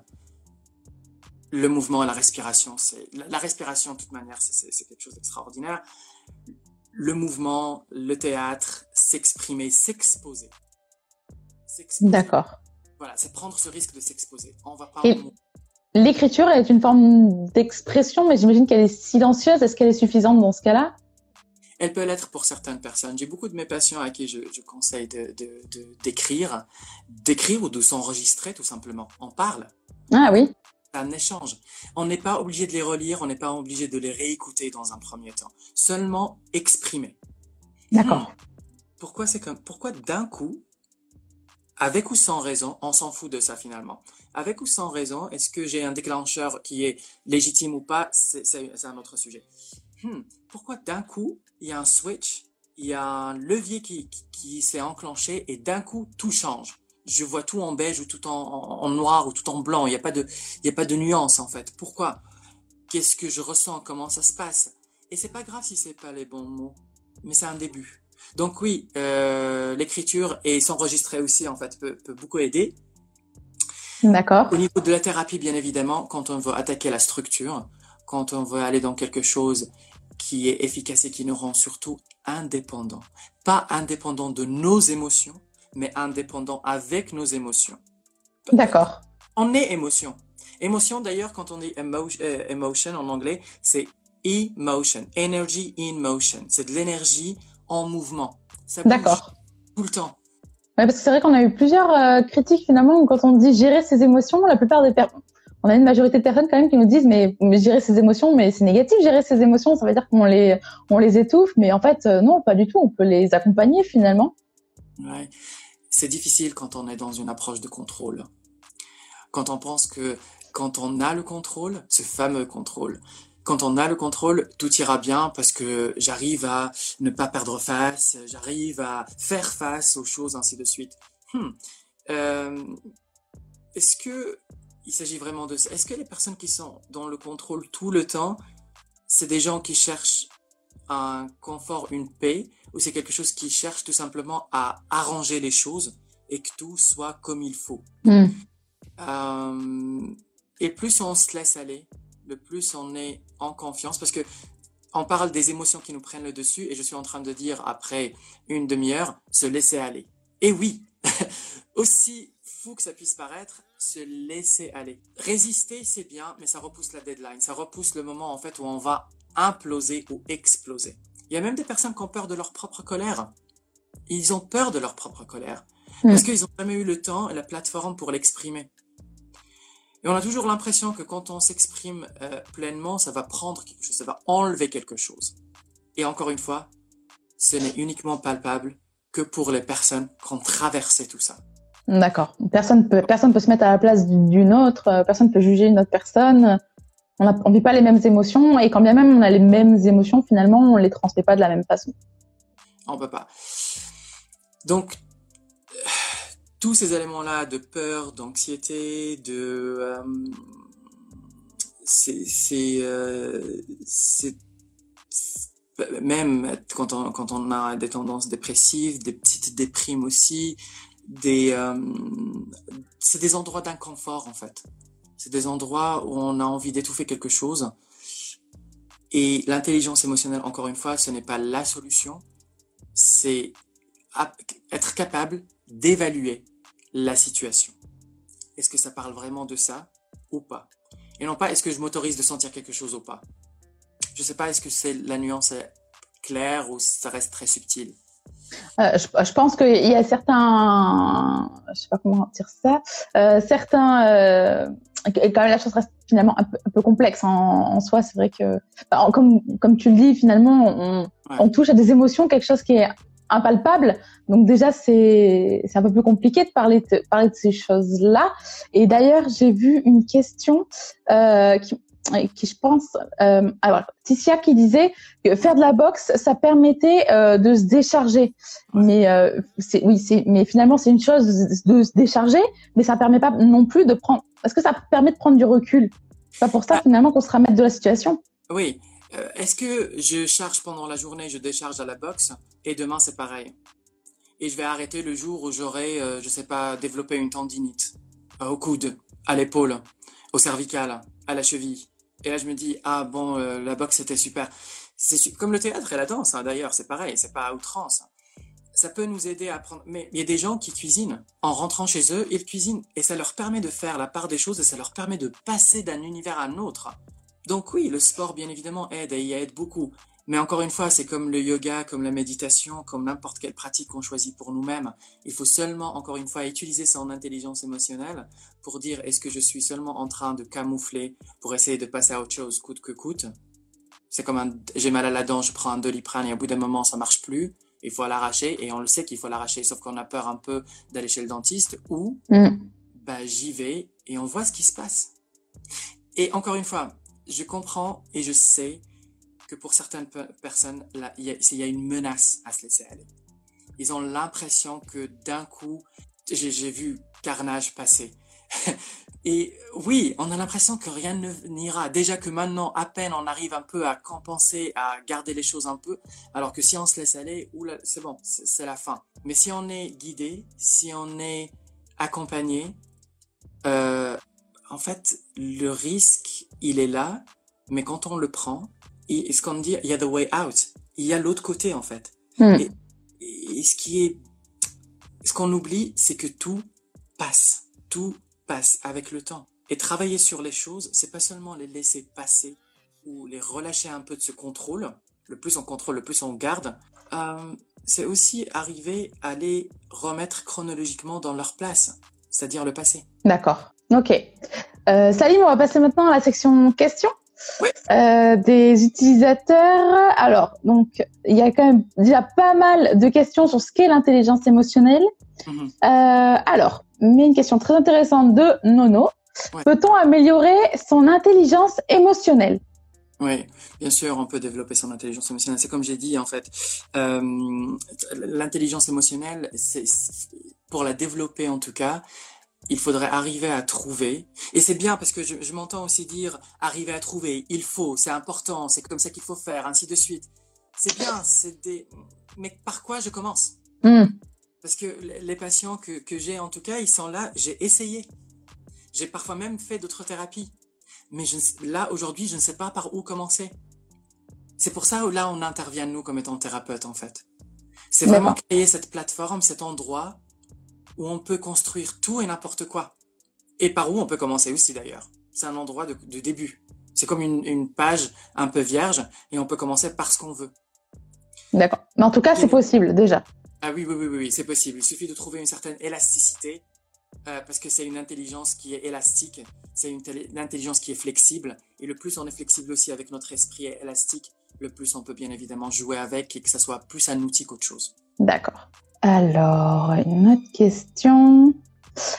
Le mouvement et la respiration c'est la, respiration de toute manière c'est quelque chose d'extraordinaire. Le mouvement le théâtre s'exprimer s'exposer. D'accord. Voilà c'est prendre ce risque de s'exposer. On va pas L'écriture est une forme d'expression, mais j'imagine qu'elle est silencieuse. Est-ce qu'elle est suffisante dans ce cas-là? Elle peut l'être pour certaines personnes. J'ai beaucoup de mes patients à qui je, je conseille d'écrire, de, d'écrire ou de s'enregistrer tout simplement. On parle. Ah oui. Un échange. On n'est pas obligé de les relire, on n'est pas obligé de les réécouter dans un premier temps. Seulement exprimer. D'accord. Pourquoi c'est comme, pourquoi d'un coup, avec ou sans raison, on s'en fout de ça finalement? Avec ou sans raison, est-ce que j'ai un déclencheur qui est légitime ou pas? C'est un autre sujet. Hmm, pourquoi d'un coup, il y a un switch, il y a un levier qui, qui, s'est enclenché et d'un coup, tout change je vois tout en beige ou tout en, en, noir ou tout en blanc. Il n'y a pas de, il y a pas de nuance en fait. Pourquoi? Qu'est-ce que je ressens? Comment ça se passe? Et c'est pas grave si c'est pas les bons mots, mais c'est un début. Donc oui, euh, l'écriture et s'enregistrer aussi en fait peut, peut beaucoup aider. D'accord. Au niveau de la thérapie, bien évidemment, quand on veut attaquer la structure, quand on veut aller dans quelque chose qui est efficace et qui nous rend surtout indépendants. Pas indépendants de nos émotions, mais indépendants avec nos émotions. D'accord. On est émotion. Émotion, d'ailleurs, quand on dit emotion, euh, emotion en anglais, c'est emotion, energy in motion. C'est de l'énergie en mouvement. D'accord. Tout le temps. Ouais, parce que c'est vrai qu'on a eu plusieurs euh, critiques finalement où quand on dit gérer ses émotions, la plupart des personnes, on a une majorité de personnes quand même qui nous disent mais, gérer ses émotions, mais c'est négatif gérer ses émotions, ça veut dire qu'on les on les étouffe, mais en fait euh, non, pas du tout, on peut les accompagner finalement. C'est difficile quand on est dans une approche de contrôle, quand on pense que quand on a le contrôle, ce fameux contrôle, quand on a le contrôle, tout ira bien parce que j'arrive à ne pas perdre face, j'arrive à faire face aux choses, ainsi de suite. Hmm. Euh, est-ce que il s'agit vraiment de ça Est-ce que les personnes qui sont dans le contrôle tout le temps, c'est des gens qui cherchent un confort, une paix, ou c'est quelque chose qui cherche tout simplement à arranger les choses et que tout soit comme il faut? Hmm. euh, Et plus on se laisse aller, le plus on est en confiance parce que on parle des émotions qui nous prennent le dessus et je suis en train de dire après une demi-heure se laisser aller. Et oui, aussi fou que ça puisse paraître, se laisser aller. Résister, c'est bien, mais ça repousse la deadline, ça repousse le moment en fait où on va imploser ou exploser. Il y a même des personnes qui ont peur de leur propre colère. Ils ont peur de leur propre colère. Mm. Parce qu'ils n'ont jamais eu le temps et la plateforme pour l'exprimer. Et on a toujours l'impression que quand on s'exprime euh, pleinement, ça va prendre quelque chose, ça va enlever quelque chose. Et encore une fois, ce n'est uniquement palpable que pour les personnes qui ont traversé tout ça. D'accord. Personne peut, personne peut se mettre à la place d'une autre. euh, Personne peut juger une autre personne. On ne vit pas les mêmes émotions et quand bien même on a les mêmes émotions, finalement, on les transmet pas de la même façon. On peut pas. Donc, euh, tous ces éléments-là de peur, d'anxiété, de... euh, c'est- même quand on, quand on a des tendances dépressives, des petites déprimes aussi, des, euh, c'est des endroits d'inconfort en fait. C'est des endroits où on a envie d'étouffer quelque chose. Et l'intelligence émotionnelle, encore une fois, ce n'est pas la solution, c'est être capable d'évaluer la situation. Est-ce que ça parle vraiment de ça ou pas? Et non pas est-ce que je m'autorise de sentir quelque chose ou pas? Je sais pas, est-ce que c'est la nuance est claire ou ça reste très subtil? Euh, je, je pense qu'il y a certains, je sais pas comment dire ça, euh, certains, euh, et quand même la chose reste finalement un peu, un peu complexe en, en soi. C'est vrai que, enfin, comme comme tu le dis, finalement, on, Ouais. on touche à des émotions, quelque chose qui est impalpable. Donc déjà, c'est c'est un peu plus compliqué de parler de parler de ces choses-là. Et d'ailleurs, j'ai vu une question euh, qui qui je pense, euh, alors Ticia qui disait que faire de la boxe, ça permettait euh, de se décharger. Mais euh, c'est oui, c'est mais finalement c'est une chose de se décharger, mais ça permet pas non plus de prendre. Est-ce que ça permet de prendre du recul C'est pas pour ça Ah. finalement qu'on se ramène de la situation. Oui. Euh, Est-ce que je charge pendant la journée, je décharge à la boxe et demain c'est pareil? Et je vais arrêter le jour où j'aurai, je sais pas, développé une tendinite au coude, à l'épaule, au cervical, à la cheville. Et là je me dis ah bon, euh, la boxe c'était super. C'est comme le théâtre et la danse hein, d'ailleurs, c'est pareil, c'est pas à outrance. Ça peut nous aider à apprendre. Mais il y a des gens qui cuisinent. En rentrant chez eux, ils cuisinent et ça leur permet de faire la part des choses et ça leur permet de passer d'un univers à un autre. Donc oui, le sport, bien évidemment, aide et il aide beaucoup. Mais encore une fois, c'est comme le yoga, comme la méditation, comme n'importe quelle pratique qu'on choisit pour nous-mêmes. Il faut seulement, encore une fois, utiliser son intelligence émotionnelle pour dire est-ce que je suis seulement en train de camoufler pour essayer de passer à autre chose coûte que coûte? C'est comme un, j'ai mal à la dent, je prends un doliprane et au bout d'un moment, ça marche plus. Il faut l'arracher et on le sait qu'il faut l'arracher, sauf qu'on a peur un peu d'aller chez le dentiste ou Mm. bah, j'y vais et on voit ce qui se passe. Et encore une fois, je comprends et je sais que pour certaines pe- personnes, il y, a- une menace à se laisser aller. Ils ont l'impression que d'un coup, j'ai vu carnage passer. et oui, on a l'impression que rien ne n'ira. Déjà que maintenant, à peine on arrive un peu à compenser, à garder les choses un peu, alors que si on se laisse aller, c'est bon, c'est la fin. Mais si on est guidé, si on est accompagné, euh, en fait, le risque, il est là, mais quand on le prend, et, ce qu'on dit, il y a the way out. Il y a l'autre côté, en fait. Mm. Et, et ce qui est, ce qu'on oublie, c'est que tout passe. Tout passe avec le temps. Et travailler sur les choses, c'est pas seulement les laisser passer ou les relâcher un peu de ce contrôle. Le plus on contrôle, le plus on garde. Euh, c'est aussi arriver à les remettre chronologiquement dans leur place, c'est-à-dire le passé. D'accord. Ok. Euh, Salim, on va passer maintenant à la section questions. Oui. Euh, des utilisateurs. Alors, donc, il y a quand même déjà pas mal de questions sur ce qu'est l'intelligence émotionnelle. Mhm. Euh, alors, mais une question très intéressante de Nono. Ouais. Peut-on améliorer son intelligence émotionnelle? Oui, bien sûr, on peut développer son intelligence émotionnelle. C'est comme j'ai dit, en fait, euh, l'intelligence émotionnelle, c'est- pour la développer en tout cas, il faudrait arriver à trouver. Et c'est bien parce que je, je m'entends aussi dire arriver à trouver. Il faut, c'est important, c'est comme ça qu'il faut faire, ainsi de suite. C'est bien, c'est des. Mais par quoi je commence? Hmm. Parce que les- patients que, que j'ai, en tout cas, ils sont là. J'ai essayé. J'ai parfois même fait d'autres thérapies. Mais je, là, aujourd'hui, je ne sais pas par où commencer. C'est pour ça où là, on intervient, nous, comme étant thérapeute, en fait. C'est vraiment créer cette plateforme, cet endroit où on peut construire tout et n'importe quoi. Et par où on peut commencer aussi, d'ailleurs. C'est un endroit de, de début. C'est comme une, une page un peu vierge et on peut commencer par ce qu'on veut. D'accord. Mais en tout cas, c'est possible déjà. Ah oui, oui, oui, oui, c'est possible. Il suffit de trouver une certaine élasticité euh, parce que c'est une intelligence qui est élastique, c'est une, une, intelligence qui est flexible. Et le plus on est flexible aussi avec notre esprit élastique, le plus on peut bien évidemment jouer avec et que ça soit plus un outil qu'autre chose. D'accord. Alors, une autre question.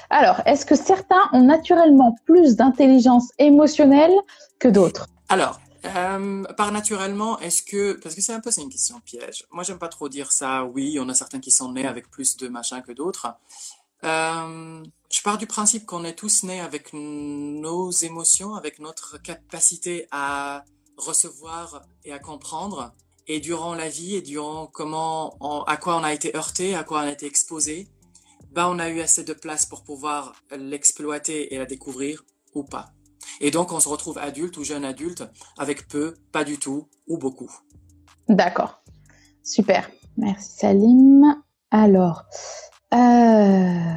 Alors, est-ce que certains ont naturellement plus d'intelligence émotionnelle que d'autres? Alors, euh, par naturellement, est-ce que parce que c'est un peu une question piège. Moi, j'aime pas trop dire ça. Oui, en a certains qui sont nés avec plus de machin que d'autres. Euh, je pars du principe qu'on est tous nés avec nos émotions, avec notre capacité à recevoir et à comprendre. Et durant la vie et durant comment, à quoi on a été heurté, à quoi on a été exposé, bah on a eu assez de place pour pouvoir l'exploiter et la découvrir ou pas. Et donc on se retrouve adulte ou jeune adulte avec peu, pas du tout ou beaucoup. D'accord. Super. Merci Salim. Alors, euh...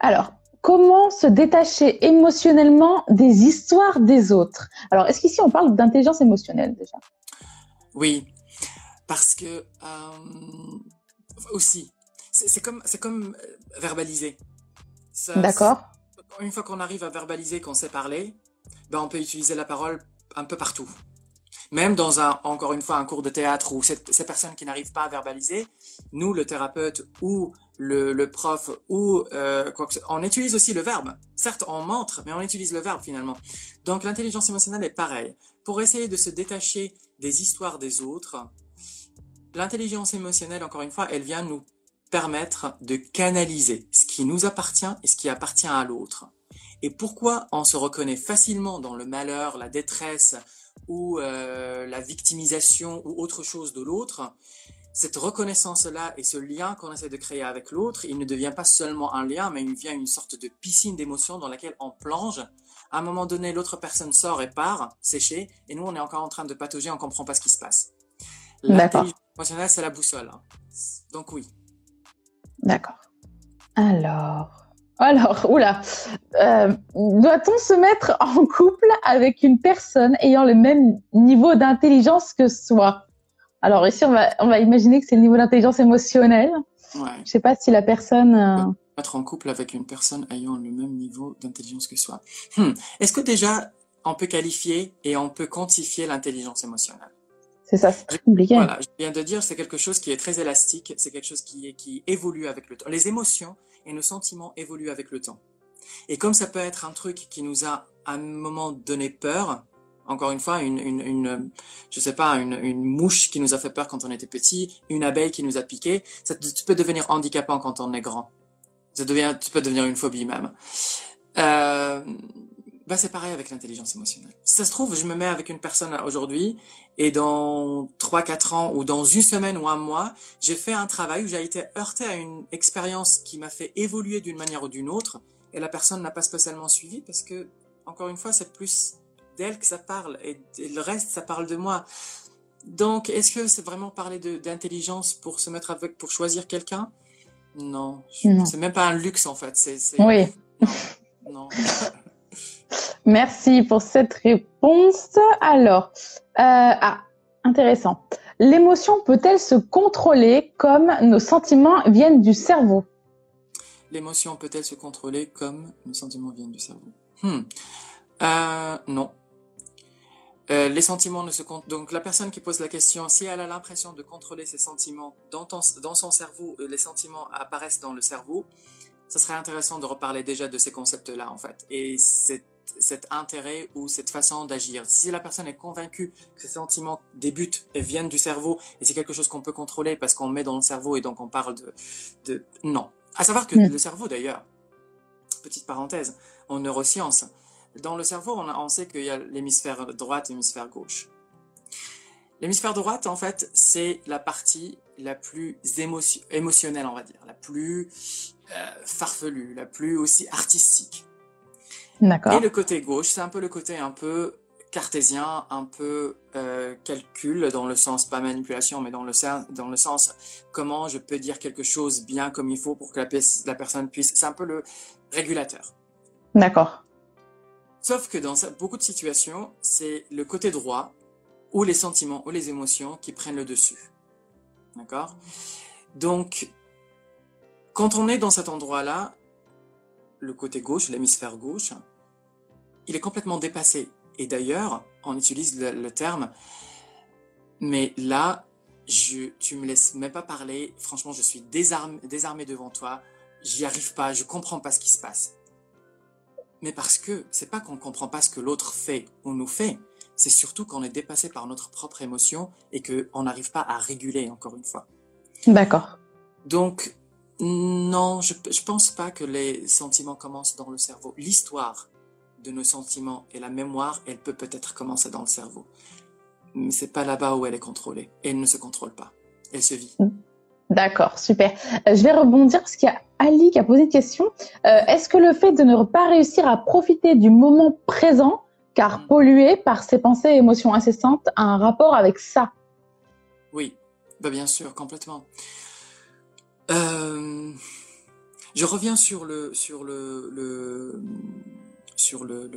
alors, comment se détacher émotionnellement des histoires des autres? Alors, est-ce qu'ici on parle d'intelligence émotionnelle déjà? Oui, parce que euh, aussi, c'est comme, c'est comme euh, verbaliser. D'accord. Une fois qu'on arrive à verbaliser qu'on sait parler, ben on peut utiliser la parole un peu partout. Même dans un, encore une fois, un cours de théâtre où ces personnes qui n'arrivent pas à verbaliser, nous, le thérapeute ou le, le prof ou euh, quoi que ce, on utilise aussi le verbe. Certes, on montre, mais on utilise le verbe finalement. Donc l'intelligence émotionnelle est pareil. Pour essayer de se détacher des histoires des autres, l'intelligence émotionnelle, encore une fois, elle vient nous permettre de canaliser ce qui nous appartient et ce qui appartient à l'autre. Et pourquoi on se reconnaît facilement dans le malheur, la détresse ou euh, la victimisation ou autre chose de l'autre? Cette reconnaissance-là et ce lien qu'on essaie de créer avec l'autre, il ne devient pas seulement un lien, mais il devient une sorte de piscine d'émotions dans laquelle on plonge. À un moment donné, l'autre personne sort et part, sécher, et nous, on est encore en train de patauger, on ne comprend pas ce qui se passe. L'intelligence émotionnelle, c'est la boussole. Hein. Donc oui. D'accord. Alors, alors, oula, euh, doit-on se mettre en couple avec une personne ayant le même niveau d'intelligence que soi? Alors ici, on va, on va imaginer que c'est le niveau d'intelligence émotionnelle. Ouais. Je sais pas si la personne... Euh... Être en couple avec une personne ayant le même niveau d'intelligence que soi. Hmm. Est-ce que déjà, on peut qualifier et on peut quantifier l'intelligence émotionnelle? C'est ça, c'est compliqué. Voilà, je viens de dire, c'est quelque chose qui est très élastique, c'est quelque chose qui, qui évolue avec le temps. Les émotions et nos sentiments évoluent avec le temps. Et comme ça peut être un truc qui nous a à un moment donné peur, encore une fois, une, une, une je sais pas, une, une, mouche qui nous a fait peur quand on était petit, une abeille qui nous a piqué, ça peut devenir handicapant quand on est grand. Ça devient, tu peux devenir une phobie même. Euh, bah c'est pareil avec l'intelligence émotionnelle. Si ça se trouve, je me mets avec une personne aujourd'hui et dans trois, quatre ans ou dans une semaine ou un mois, j'ai fait un travail où j'ai été heurté à une expérience qui m'a fait évoluer d'une manière ou d'une autre et la personne n'a pas spécialement suivi parce que, encore une fois, c'est plus d'elle que ça parle et, le reste, ça parle de moi. Donc, est-ce que c'est vraiment parler d'intelligence pour se mettre avec, pour choisir quelqu'un? Non, c'est même pas un luxe en fait. Oui. Non. Merci pour cette réponse. Alors, euh, ah, intéressant. L'émotion peut-elle se contrôler comme nos sentiments viennent du cerveau? L'émotion peut-elle se contrôler comme nos sentiments viennent du cerveau? Hmm. euh, Non. Euh, les sentiments ne se comptent. Donc la personne qui pose la question, si elle a l'impression de contrôler ses sentiments dans, dans son cerveau, euh, les sentiments apparaissent dans le cerveau, ça serait intéressant de reparler déjà de ces concepts-là en fait. Et cet, cet intérêt ou cette façon d'agir. Si la personne est convaincue que ces sentiments débutent et viennent du cerveau et c'est quelque chose qu'on peut contrôler parce qu'on met dans le cerveau et donc on parle de... de... Non. À savoir que mm. le cerveau d'ailleurs, petite parenthèse, en neurosciences, dans le cerveau, on, sait qu'il y a l'hémisphère droite et l'hémisphère gauche. L'hémisphère droite, en fait, c'est la partie la plus émotionnelle, on va dire, la plus euh, farfelue, la plus aussi artistique. D'accord. Et le côté gauche, c'est un peu le côté un peu cartésien, un peu euh, calcul dans le sens pas manipulation, mais dans le sens dans le sens comment je peux dire quelque chose bien comme il faut pour que la, la personne puisse. C'est un peu le régulateur. D'accord. Sauf que dans beaucoup de situations, c'est le côté droit ou les sentiments ou les émotions qui prennent le dessus. D'accord? Donc, quand on est dans cet endroit-là, le côté gauche, l'hémisphère gauche, il est complètement dépassé. Et d'ailleurs, on utilise le, terme, mais là, je, tu me laisses même pas parler. Franchement, je suis désarmé, désarmé devant toi. J'y arrive pas. Je comprends pas ce qui se passe. Mais parce que c'est pas qu'on comprend pas ce que l'autre fait ou nous fait. C'est surtout qu'on est dépassé par notre propre émotion et qu'on n'arrive pas à réguler, encore une fois. D'accord. Donc, non, je, je pense pas que les sentiments commencent dans le cerveau. L'histoire de nos sentiments et la mémoire, elle peut peut-être commencer dans le cerveau. Mais c'est pas là-bas où elle est contrôlée. Elle ne se contrôle pas. Elle se vit. D'accord, super. Euh, je vais rebondir parce qu'il y a Ali qui a posé une question. Euh, est-ce que le fait de ne pas réussir à profiter du moment présent, car pollué par ses pensées et émotions incessantes, a un rapport avec ça? Oui, bah bien sûr, complètement. Euh, je reviens sur le sur le sur le,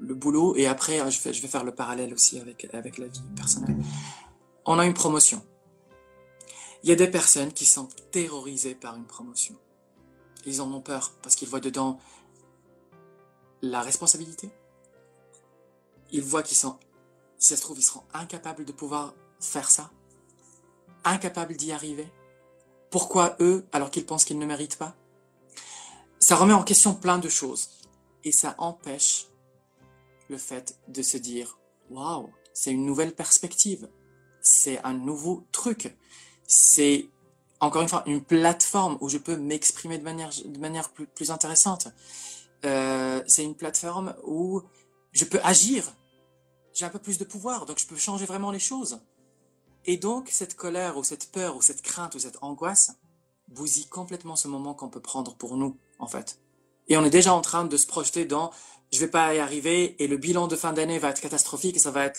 le, boulot et après je vais, je vais faire le parallèle aussi avec avec la vie personnelle. On a une promotion. Il y a des personnes qui sont terrorisées par une promotion. Ils en ont peur parce qu'ils voient dedans la responsabilité. Ils voient qu'ils sont, si ça se trouve, ils seront incapables de pouvoir faire ça, incapables d'y arriver. Pourquoi eux alors qu'ils pensent qu'ils ne méritent pas? Ça remet en question plein de choses et ça empêche le fait de se dire waouh, c'est une nouvelle perspective, c'est un nouveau truc, c'est encore une fois une plateforme où je peux m'exprimer de manière de manière plus, plus intéressante. Euh, c'est une plateforme où je peux agir. J'ai un peu plus de pouvoir, donc je peux changer vraiment les choses. Et donc, cette colère ou cette peur ou cette crainte ou cette angoisse bousille complètement ce moment qu'on peut prendre pour nous, en fait. Et on est déjà en train de se projeter dans je vais pas y arriver et le bilan de fin d'année va être catastrophique et ça va être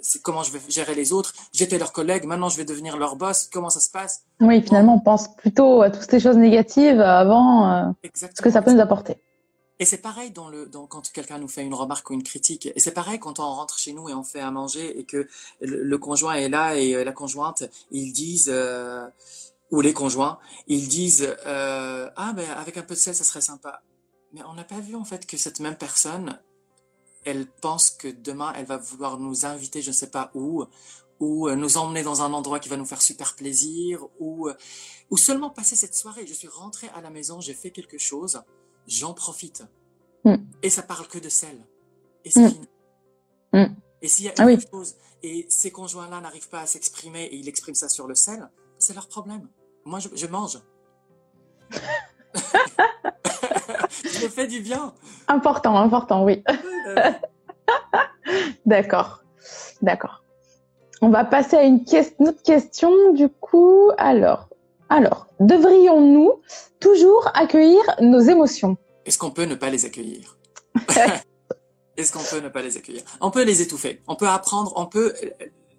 c'est comment je vais gérer les autres. J'étais leur collègue, maintenant je vais devenir leur boss. Comment ça se passe? Oui, finalement, on pense plutôt à toutes ces choses négatives avant euh, ce que ça peut nous apporter. Et c'est pareil dans le, dans, quand quelqu'un nous fait une remarque ou une critique. Et c'est pareil quand on rentre chez nous et on fait à manger et que le, conjoint est là et euh, la conjointe, ils disent, euh, ou les conjoints, ils disent, euh, ah ben avec un peu de sel, ça serait sympa. Mais on n'a pas vu en fait que cette même personne, elle pense que demain, elle va vouloir nous inviter, je ne sais pas où, ou euh, nous emmener dans un endroit qui va nous faire super plaisir, ou, euh, ou seulement passer cette soirée. Je suis rentré à la maison, j'ai fait quelque chose j'en profite. Mm. Et ça parle que de sel. Et c'est mm. fini. Mm. Et s'il y a ah quelque chose, et ces conjoints-là n'arrivent pas à s'exprimer et ils expriment ça sur le sel, c'est leur problème. Moi, je, je mange. je me fais du bien. Important, important, oui. D'accord. D'accord. On va passer à une, une, autre question, du coup. Alors, alors, devrions-nous toujours accueillir nos émotions? Est-ce qu'on peut ne pas les accueillir? Est-ce qu'on peut ne pas les accueillir? On peut les étouffer. On peut apprendre, on peut,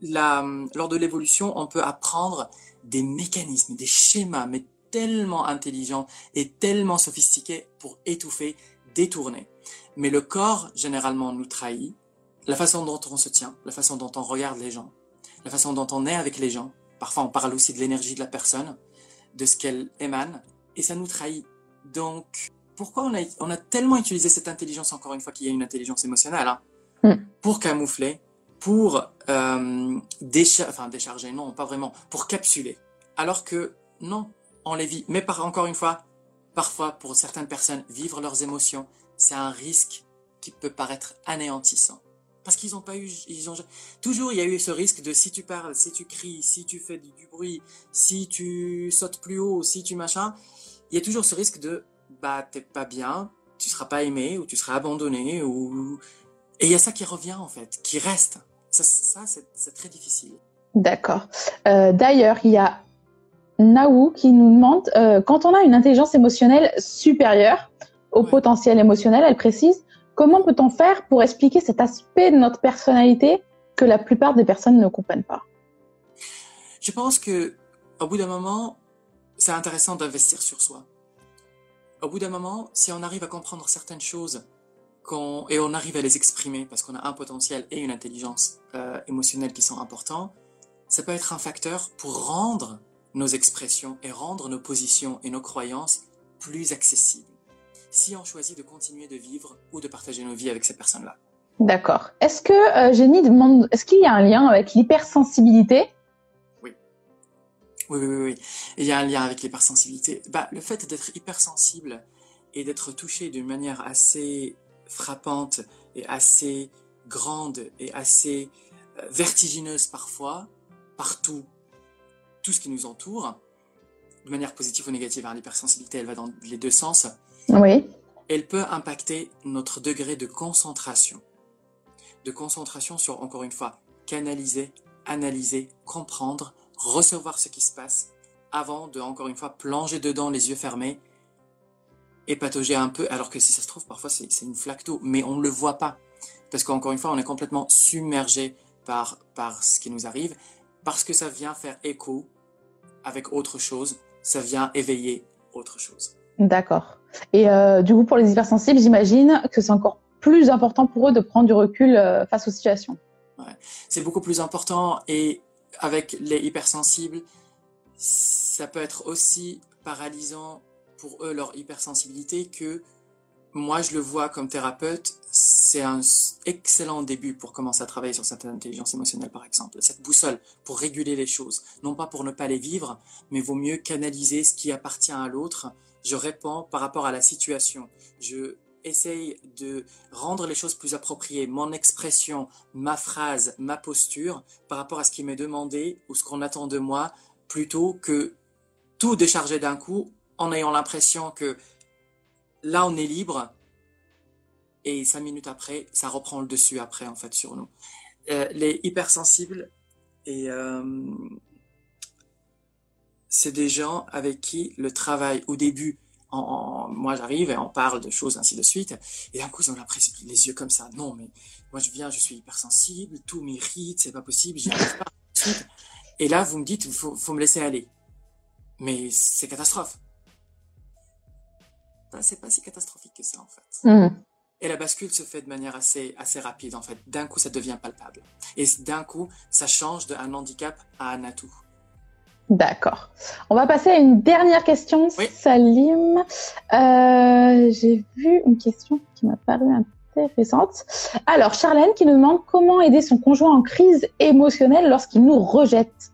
la, lors de l'évolution, on peut apprendre des mécanismes, des schémas, mais tellement intelligents et tellement sophistiqués pour étouffer, détourner. Mais le corps, généralement, nous trahit. La façon dont on se tient, la façon dont on regarde les gens, la façon dont on est avec les gens. Parfois, on parle aussi de l'énergie de la personne de ce qu'elle émane et ça nous trahit. Donc, pourquoi on a, on a tellement utilisé cette intelligence, encore une fois, qu'il y a une intelligence émotionnelle, hein, mm. pour camoufler, pour euh, enfin, décharger, non, pas vraiment, pour capsuler. Alors que non, on les vit. Mais par, encore une fois, parfois, pour certaines personnes, vivre leurs émotions, c'est un risque qui peut paraître anéantissant parce qu'ils n'ont pas eu, ils ont toujours il y a eu ce risque de si tu parles, si tu cries, si tu fais du, bruit, si tu sautes plus haut, si tu machin, il y a toujours ce risque de bah t'es pas bien, tu seras pas aimé ou tu seras abandonné ou et il y a ça qui revient en fait, qui reste. Ça, ça c'est très difficile. D'accord. Euh, D'ailleurs, il y a Naou qui nous demande euh, quand on a une intelligence émotionnelle supérieure au potentiel émotionnel, elle précise Comment peut-on faire pour expliquer cet aspect de notre personnalité que la plupart des personnes ne comprennent pas? Je pense que au bout d'un moment, c'est intéressant d'investir sur soi. Au bout d'un moment, si on arrive à comprendre certaines choses et on arrive à les exprimer parce qu'on a un potentiel et une intelligence euh, émotionnelle qui sont importants, ça peut être un facteur pour rendre nos expressions et rendre nos positions et nos croyances plus accessibles si on choisit de continuer de vivre ou de partager nos vies avec ces personnes-là. D'accord. Est-ce que euh, Jenny demande, est-ce qu'il y a un lien avec l'hypersensibilité? Oui. oui. Oui, oui, Il y a un lien avec l'hypersensibilité. Bah, le fait d'être hypersensible et d'être touché d'une manière assez frappante et assez grande et assez euh, vertigineuse parfois, partout, tout ce qui nous entoure, de manière positive ou négative. Hein, l'hypersensibilité, elle va dans les deux sens. Oui. Elle peut impacter notre degré de concentration. De concentration sur, encore une fois, canaliser, analyser, comprendre, recevoir ce qui se passe, avant de, encore une fois, plonger dedans les yeux fermés et patauger un peu, alors que si ça se trouve, parfois c'est une flaque d'eau, mais on ne le voit pas. Parce qu'encore une fois, on est complètement submergé par, par ce qui nous arrive, parce que ça vient faire écho avec autre chose, ça vient éveiller autre chose. D'accord. Et euh, du coup, pour les hypersensibles, j'imagine que c'est encore plus important pour eux de prendre du recul euh, face aux situations. Ouais. C'est beaucoup plus important et avec les hypersensibles, ça peut être aussi paralysant pour eux leur hypersensibilité que moi je le vois comme thérapeute, c'est un excellent début pour commencer à travailler sur cette intelligence émotionnelle par exemple, cette boussole pour réguler les choses, non pas pour ne pas les vivre, mais vaut mieux canaliser ce qui appartient à l'autre. Je réponds par rapport à la situation. Je essaye de rendre les choses plus appropriées, mon expression, ma phrase, ma posture, par rapport à ce qui m'est demandé ou ce qu'on attend de moi, plutôt que tout décharger d'un coup en ayant l'impression que là on est libre et cinq minutes après ça reprend le dessus après en fait sur nous. Euh, les hypersensibles euh, c'est des gens avec qui le travail au début moi j'arrive et on parle de choses ainsi de suite et d'un coup ils ont l'impression les yeux comme ça non mais moi je viens je suis hypersensible tout m'irrite c'est pas possible j'y arrive pas et là vous me dites faut, faut me laisser aller mais c'est catastrophe c'est pas si catastrophique que ça en fait. Hmm. Et la bascule se fait de manière assez, assez rapide en fait. D'un coup, ça devient palpable. Et d'un coup, ça change d'un handicap à un atout. D'accord. On va passer à une dernière question, Salim. Euh, j'ai vu une question qui m'a paru intéressante. Alors, Charlène qui nous demande comment aider son conjoint en crise émotionnelle lorsqu'il nous rejette.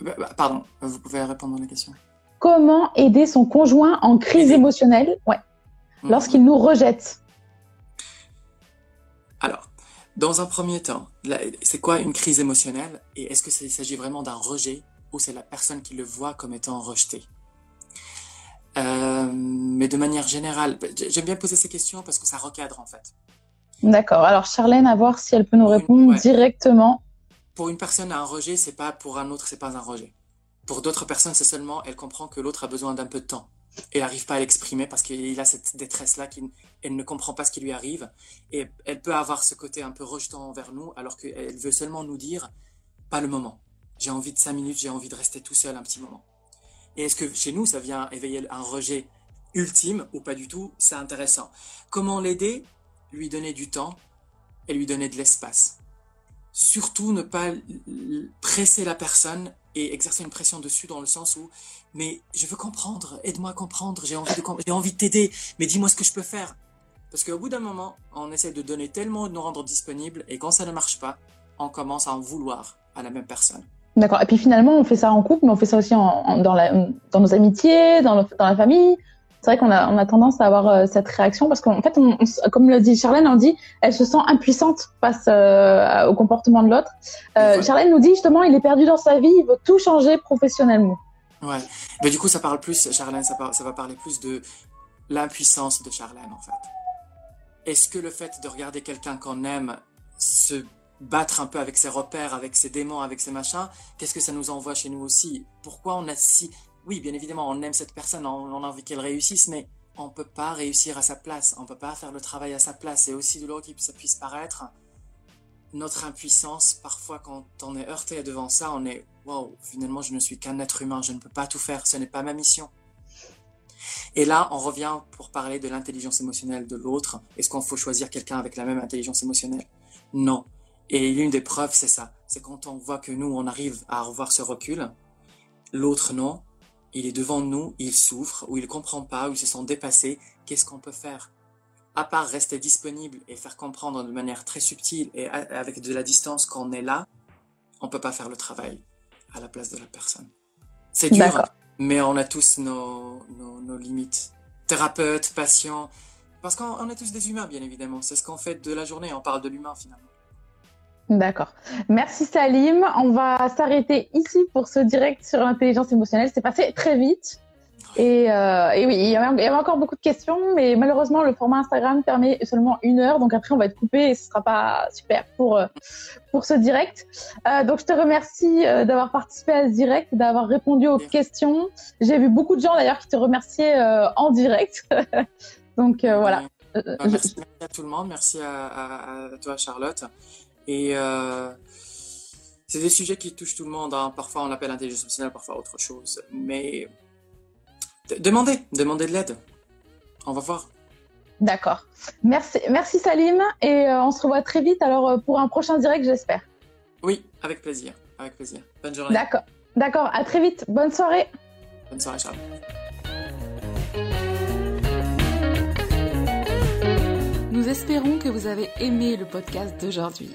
Bah, bah, pardon, vous pouvez répondre à la question comment aider son conjoint en crise émotionnelle? Ouais, mhm. lorsqu'il nous rejette Alors, dans un premier temps, c'est quoi une crise émotionnelle Et est-ce qu'il s'agit vraiment d'un rejet ou c'est la personne qui le voit comme étant rejeté euh, mais de manière générale, j'aime bien poser ces questions parce que ça recadre en fait. D'accord. Alors Charlène, à voir si elle peut nous répondre directement. Pour une personne, un rejet, c'est pas pour un autre, c'est pas un rejet. Pour d'autres personnes, c'est seulement elle comprend que l'autre a besoin d'un peu de temps. Elle n'arrive pas à l'exprimer parce qu'il a cette détresse-là, qu'elle ne comprend pas ce qui lui arrive. Et elle peut avoir ce côté un peu rejetant envers nous, alors qu'elle veut seulement nous dire, pas le moment. J'ai envie de cinq minutes, j'ai envie de rester tout seul un petit moment. Et est-ce que chez nous, ça vient éveiller un rejet ultime ou pas du tout? C'est intéressant. Comment l'aider? Lui donner du temps et lui donner de l'espace. Surtout ne pas presser la personne et exercer une pression dessus dans le sens où, mais je veux comprendre, aide-moi à comprendre, j'ai envie de, j'ai envie de t'aider, mais dis-moi ce que je peux faire. Parce qu'au bout d'un moment, on essaie de donner tellement de nous rendre disponibles et quand ça ne marche pas, on commence à en vouloir à la même personne. D'accord. Et puis finalement, on fait ça en couple, mais on fait ça aussi dans, la, dans nos amitiés, dans, dans la famille c'est vrai qu'on a, on a tendance à avoir euh, cette réaction parce qu'en fait, on, comme le dit Charlène, on dit, elle se sent impuissante face euh, au comportement de l'autre. Euh, Charlène nous dit justement, il est perdu dans sa vie, il veut tout changer professionnellement. Ouais, mais du coup, ça parle plus, Charlène, ça, va parler plus de l'impuissance de Charlène en fait. Est-ce que le fait de regarder quelqu'un qu'on aime se battre un peu avec ses repères, avec ses démons, avec ses machins, qu'est-ce que ça nous envoie chez nous aussi? Pourquoi on a si oui, bien évidemment, on aime cette personne, on, a envie qu'elle réussisse, mais on peut pas réussir à sa place, on peut pas faire le travail à sa place. Et aussi de l'autre, ça puisse paraître notre impuissance. Parfois, quand on est heurté devant ça, on est wow, finalement, je ne suis qu'un être humain, je ne peux pas tout faire, ce n'est pas ma mission. Et là, on revient pour parler de l'intelligence émotionnelle de l'autre. Est-ce qu'on faut choisir quelqu'un avec la même intelligence émotionnelle? Non. Et l'une des preuves, c'est ça. C'est quand on voit que nous, on arrive à revoir ce recul, L'autre non, il est devant nous, il souffre, ou il comprend pas, ou il se sent dépassé. Qu'est-ce qu'on peut faire? À part rester disponible et faire comprendre de manière très subtile et avec de la distance qu'on est là, on peut pas faire le travail à la place de la personne. C'est dur, mais on a tous nos, nos, limites. Thérapeute, patient, parce qu'on est tous des humains, bien évidemment. C'est ce qu'on fait de la journée, on parle de l'humain finalement. D'accord. Merci Salim. On va s'arrêter ici pour ce direct sur l'intelligence émotionnelle. C'est passé très vite. Et, euh, et, oui, il y, avait, encore beaucoup de questions, mais malheureusement, le format Instagram permet seulement une heure. Donc après, on va être coupé et ce sera pas super pour, euh, pour ce direct. Euh, donc je te remercie d'avoir participé à ce direct, d'avoir répondu aux questions. J'ai vu beaucoup de gens d'ailleurs qui te remerciaient euh, en direct. donc voilà. merci à tout le monde. Merci à, à, à toi, Charlotte. Et c'est des sujets qui touchent tout le monde. Hein. Parfois, on l'appelle intelligence émotionnelle, parfois autre chose. Mais demandez, demandez de l'aide. On va voir. D'accord. Merci, merci Salim. Et euh, on se revoit très vite alors euh, pour un prochain direct, j'espère. Oui, avec plaisir. Avec plaisir. Bonne journée. D'accord. D'accord. À très vite. Bonne soirée. Bonne soirée, Charles. Nous espérons que vous avez aimé le podcast d'aujourd'hui.